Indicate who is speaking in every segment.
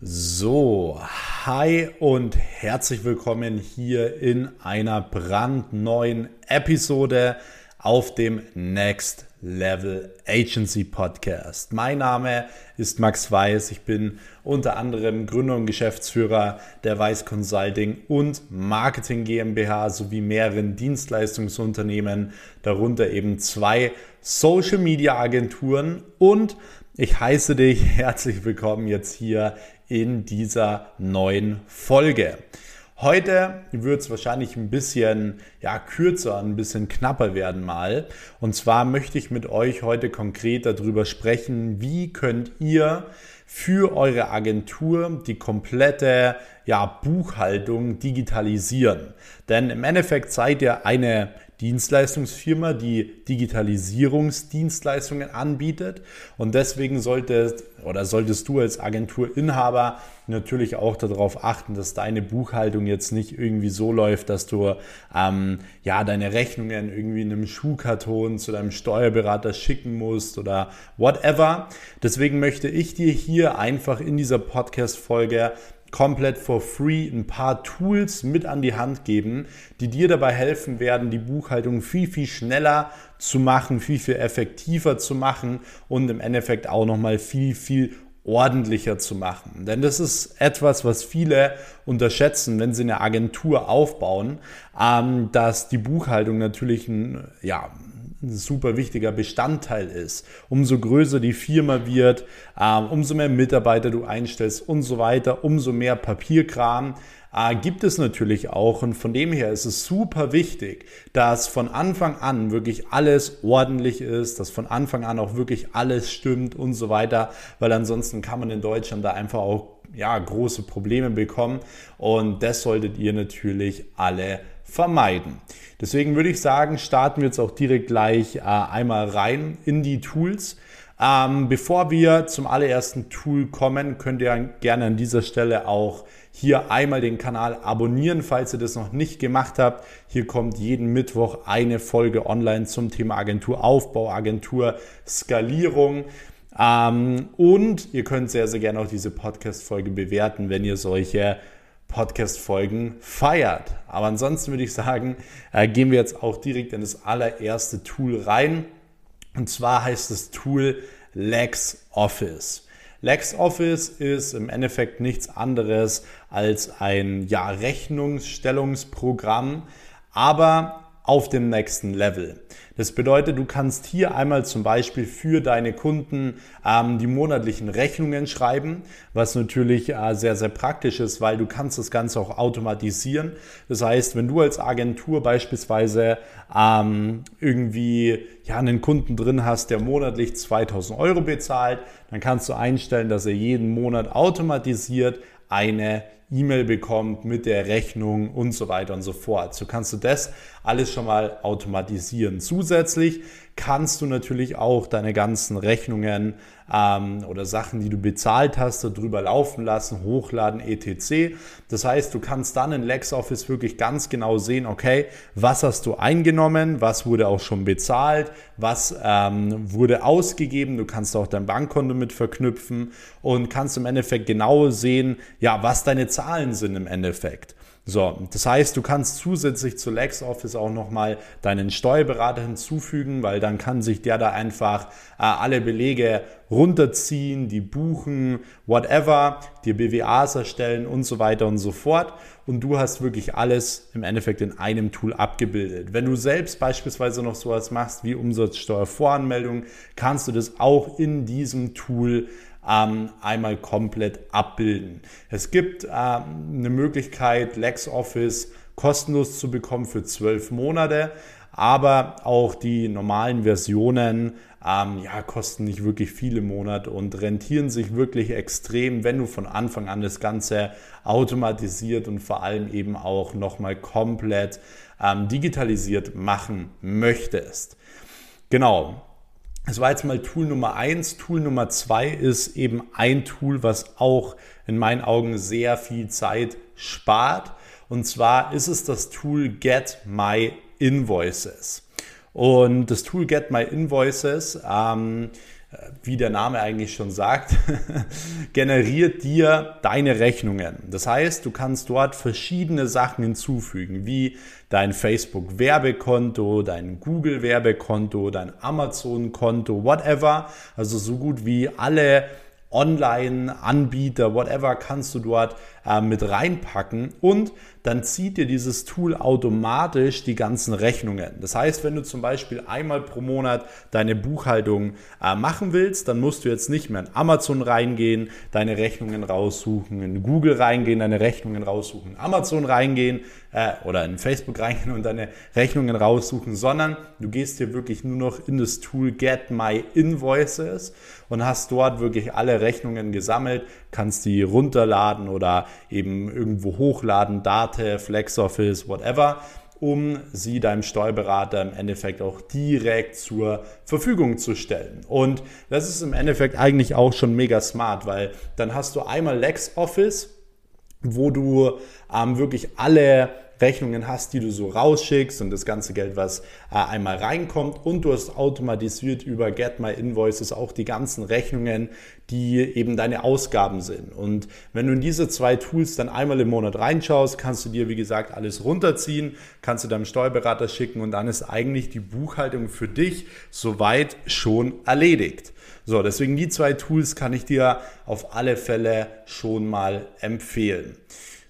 Speaker 1: So, hi und herzlich willkommen hier in einer brandneuen Episode auf dem Next Level Agency Podcast. Mein Name ist Max Weiß. Ich bin unter anderem Gründer und Geschäftsführer der Weiß Consulting und Marketing GmbH sowie mehreren Dienstleistungsunternehmen, darunter eben zwei Social Media Agenturen und ich heiße dich herzlich willkommen jetzt hier in dieser neuen Folge. Heute wird es wahrscheinlich ein bisschen ja, kürzer, ein bisschen knapper werden mal. Und zwar möchte ich mit euch heute konkret darüber sprechen, wie könnt ihr für eure Agentur die komplette ja, Buchhaltung digitalisieren. Denn im Endeffekt seid ihr eine Dienstleistungsfirma, die Digitalisierungsdienstleistungen anbietet. Und deswegen solltest oder solltest du als Agenturinhaber natürlich auch darauf achten, dass deine Buchhaltung jetzt nicht irgendwie so läuft, dass du ähm, ja deine Rechnungen irgendwie in einem Schuhkarton zu deinem Steuerberater schicken musst oder whatever. Deswegen möchte ich dir hier einfach in dieser Podcast-Folge komplett for free ein paar Tools mit an die Hand geben, die dir dabei helfen werden, die Buchhaltung viel, viel schneller zu machen, viel, viel effektiver zu machen und im Endeffekt auch nochmal viel, viel ordentlicher zu machen. Denn das ist etwas, was viele unterschätzen, wenn sie eine Agentur aufbauen, ähm, dass die Buchhaltung natürlich ein, ja, super wichtiger Bestandteil ist. Umso größer die Firma wird, ähm, umso mehr Mitarbeiter du einstellst und so weiter, umso mehr Papierkram äh, gibt es natürlich auch. Und von dem her ist es super wichtig, dass von Anfang an wirklich alles ordentlich ist, dass von Anfang an auch wirklich alles stimmt und so weiter, weil ansonsten kann man in Deutschland da einfach auch ja, große Probleme bekommen. Und das solltet ihr natürlich alle vermeiden. Deswegen würde ich sagen, starten wir jetzt auch direkt gleich äh, einmal rein in die Tools. Ähm, bevor wir zum allerersten Tool kommen, könnt ihr gerne an dieser Stelle auch hier einmal den Kanal abonnieren, falls ihr das noch nicht gemacht habt. Hier kommt jeden Mittwoch eine Folge online zum Thema Agenturaufbau, Agenturskalierung. Ähm, und ihr könnt sehr, sehr gerne auch diese Podcast-Folge bewerten, wenn ihr solche Podcast-Folgen feiert. Aber ansonsten würde ich sagen, äh, gehen wir jetzt auch direkt in das allererste Tool rein. Und zwar heißt das Tool LexOffice. LexOffice ist im Endeffekt nichts anderes als ein ja, Rechnungsstellungsprogramm, aber auf dem nächsten Level. Das bedeutet, du kannst hier einmal zum Beispiel für deine Kunden ähm, die monatlichen Rechnungen schreiben, was natürlich äh, sehr, sehr praktisch ist, weil du kannst das Ganze auch automatisieren. Das heißt, wenn du als Agentur beispielsweise ähm, irgendwie ja, einen Kunden drin hast, der monatlich 2000 Euro bezahlt, dann kannst du einstellen, dass er jeden Monat automatisiert eine E-Mail bekommt mit der Rechnung und so weiter und so fort. So kannst du das alles schon mal automatisieren. Zusätzlich kannst du natürlich auch deine ganzen Rechnungen ähm, oder Sachen, die du bezahlt hast, darüber laufen lassen, hochladen, etc. Das heißt, du kannst dann in LexOffice wirklich ganz genau sehen, okay, was hast du eingenommen, was wurde auch schon bezahlt, was ähm, wurde ausgegeben. Du kannst auch dein Bankkonto mit verknüpfen und kannst im Endeffekt genau sehen, ja, was deine Zahlen sind im Endeffekt. So, das heißt, du kannst zusätzlich zu LexOffice auch nochmal deinen Steuerberater hinzufügen, weil dann kann sich der da einfach äh, alle Belege runterziehen, die buchen, whatever, dir BWAs erstellen und so weiter und so fort. Und du hast wirklich alles im Endeffekt in einem Tool abgebildet. Wenn du selbst beispielsweise noch sowas machst wie Umsatzsteuervoranmeldung, kannst du das auch in diesem Tool ähm, einmal komplett abbilden. Es gibt ähm, eine Möglichkeit, LexOffice kostenlos zu bekommen für zwölf Monate, aber auch die normalen Versionen ähm, ja, kosten nicht wirklich viele Monate und rentieren sich wirklich extrem, wenn du von Anfang an das Ganze automatisiert und vor allem eben auch nochmal komplett ähm, digitalisiert machen möchtest. Genau, das war jetzt mal Tool Nummer eins. Tool Nummer zwei ist eben ein Tool, was auch in meinen Augen sehr viel Zeit spart. Und zwar ist es das Tool Get My Invoices. Und das Tool Get My Invoices ähm, wie der Name eigentlich schon sagt, generiert dir deine Rechnungen. Das heißt, du kannst dort verschiedene Sachen hinzufügen, wie dein Facebook-Werbekonto, dein Google-Werbekonto, dein Amazon-Konto, whatever. Also so gut wie alle Online-Anbieter, whatever, kannst du dort äh, mit reinpacken und dann zieht dir dieses Tool automatisch die ganzen Rechnungen. Das heißt, wenn du zum Beispiel einmal pro Monat deine Buchhaltung äh, machen willst, dann musst du jetzt nicht mehr in Amazon reingehen, deine Rechnungen raussuchen, in Google reingehen, deine Rechnungen raussuchen, Amazon reingehen äh, oder in Facebook reingehen und deine Rechnungen raussuchen, sondern du gehst hier wirklich nur noch in das Tool Get My Invoices und hast dort wirklich alle Rechnungen gesammelt, kannst die runterladen oder eben irgendwo hochladen, Datev, LexOffice, whatever, um sie deinem Steuerberater im Endeffekt auch direkt zur Verfügung zu stellen. Und das ist im Endeffekt eigentlich auch schon mega smart, weil dann hast du einmal LexOffice, wo du ähm, wirklich alle Rechnungen hast, die du so rausschickst und das ganze Geld, was äh, einmal reinkommt. Und du hast automatisiert über Get My Invoices auch die ganzen Rechnungen, die eben deine Ausgaben sind. Und wenn du in diese zwei Tools dann einmal im Monat reinschaust, kannst du dir, wie gesagt, alles runterziehen, kannst du deinem Steuerberater schicken und dann ist eigentlich die Buchhaltung für dich soweit schon erledigt. So, deswegen die zwei Tools kann ich dir auf alle Fälle schon mal empfehlen.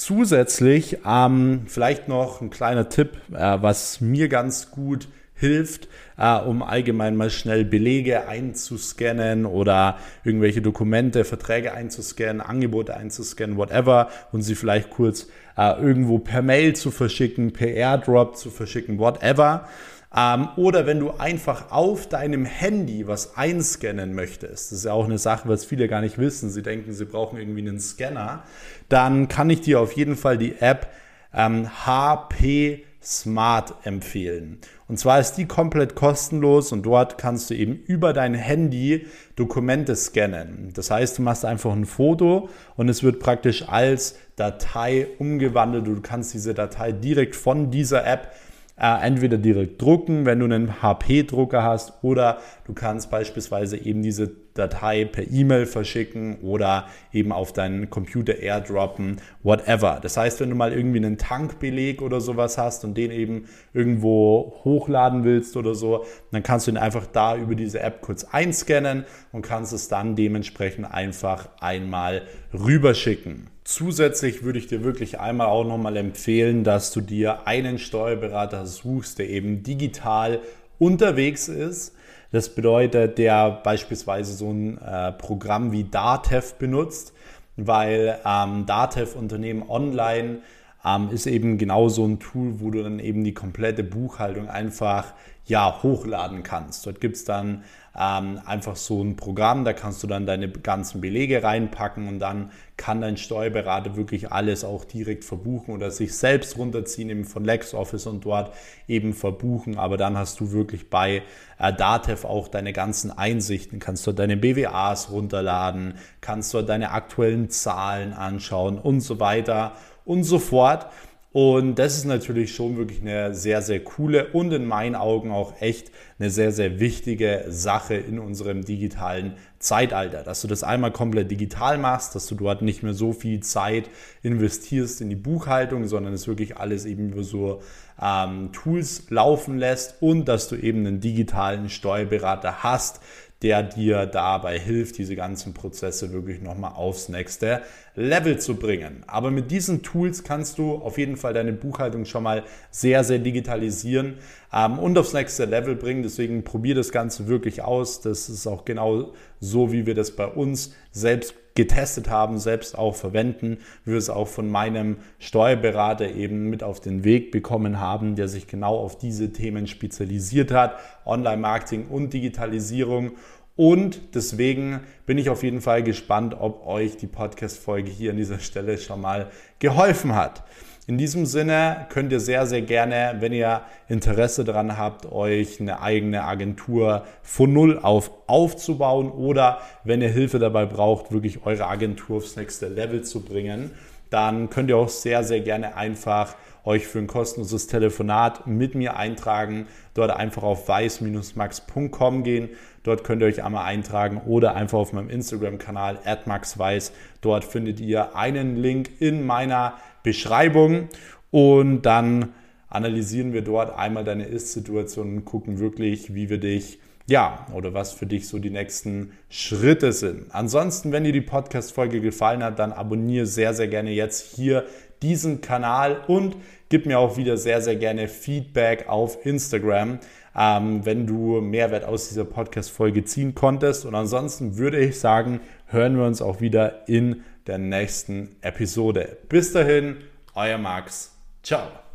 Speaker 1: Zusätzlich ähm, vielleicht noch ein kleiner Tipp, äh, was mir ganz gut hilft, äh, um allgemein mal schnell Belege einzuscannen oder irgendwelche Dokumente, Verträge einzuscannen, Angebote einzuscannen, whatever, und sie vielleicht kurz äh, irgendwo per Mail zu verschicken, per Airdrop zu verschicken, whatever. Ähm, oder wenn du einfach auf deinem Handy was einscannen möchtest, das ist ja auch eine Sache, was viele gar nicht wissen, sie denken, sie brauchen irgendwie einen Scanner, dann kann ich dir auf jeden Fall die App ähm, HP Smart empfehlen. Und zwar ist die komplett kostenlos und dort kannst du eben über dein Handy Dokumente scannen. Das heißt, du machst einfach ein Foto und es wird praktisch als Datei umgewandelt. Du kannst diese Datei direkt von dieser App äh, entweder direkt drucken, wenn du einen HP-Drucker hast, oder du kannst beispielsweise eben diese Datei per E-Mail verschicken oder eben auf deinen Computer airdroppen, whatever. Das heißt, wenn du mal irgendwie einen Tankbeleg oder sowas hast und den eben irgendwo hochladen willst oder so, dann kannst du ihn einfach da über diese App kurz einscannen und kannst es dann dementsprechend einfach einmal rüberschicken. Zusätzlich würde ich dir wirklich einmal auch nochmal empfehlen, dass du dir einen Steuerberater suchst, der eben digital unterwegs ist. Das bedeutet, der beispielsweise so ein äh, Programm wie Datev benutzt, weil ähm, Datev Unternehmen online ähm, ist eben genau so ein Tool, wo du dann eben die komplette Buchhaltung einfach ja, hochladen kannst. Dort gibt es dann ähm, einfach so ein Programm, da kannst du dann deine ganzen Belege reinpacken und dann kann dein Steuerberater wirklich alles auch direkt verbuchen oder sich selbst runterziehen eben von LexOffice und dort eben verbuchen. Aber dann hast du wirklich bei äh, Datev auch deine ganzen Einsichten, kannst du deine BWAs runterladen, kannst du deine aktuellen Zahlen anschauen und so weiter und so fort. Und das ist natürlich schon wirklich eine sehr, sehr coole und in meinen Augen auch echt eine sehr, sehr wichtige Sache in unserem digitalen Zeitalter. Dass du das einmal komplett digital machst, dass du dort nicht mehr so viel Zeit investierst in die Buchhaltung, sondern es wirklich alles eben über so ähm, Tools laufen lässt und dass du eben einen digitalen Steuerberater hast, der dir dabei hilft, diese ganzen Prozesse wirklich nochmal aufs nächste Level zu bringen. Aber mit diesen Tools kannst du auf jeden Fall deine Buchhaltung schon mal sehr, sehr digitalisieren ähm, und aufs nächste Level bringen. Deswegen probier das Ganze wirklich aus. Das ist auch genau so, wie wir das bei uns selbst getestet haben, selbst auch verwenden, wir es auch von meinem Steuerberater eben mit auf den Weg bekommen haben, der sich genau auf diese Themen spezialisiert hat, Online-Marketing und Digitalisierung. Und deswegen bin ich auf jeden Fall gespannt, ob euch die Podcast-Folge hier an dieser Stelle schon mal geholfen hat. In diesem Sinne könnt ihr sehr, sehr gerne, wenn ihr Interesse daran habt, euch eine eigene Agentur von Null auf aufzubauen oder wenn ihr Hilfe dabei braucht, wirklich eure Agentur aufs nächste Level zu bringen, dann könnt ihr auch sehr, sehr gerne einfach euch für ein kostenloses Telefonat mit mir eintragen. Dort einfach auf weiß-max.com gehen. Dort könnt ihr euch einmal eintragen oder einfach auf meinem Instagram-Kanal maxweiß. Dort findet ihr einen Link in meiner Beschreibung und dann analysieren wir dort einmal deine Ist-Situation und gucken wirklich, wie wir dich ja, oder was für dich so die nächsten Schritte sind. Ansonsten, wenn dir die Podcast-Folge gefallen hat, dann abonniere sehr, sehr gerne jetzt hier diesen Kanal und gib mir auch wieder sehr, sehr gerne Feedback auf Instagram, ähm, wenn du Mehrwert aus dieser Podcast-Folge ziehen konntest. Und ansonsten würde ich sagen, hören wir uns auch wieder in der nächsten Episode. Bis dahin, euer Max. Ciao.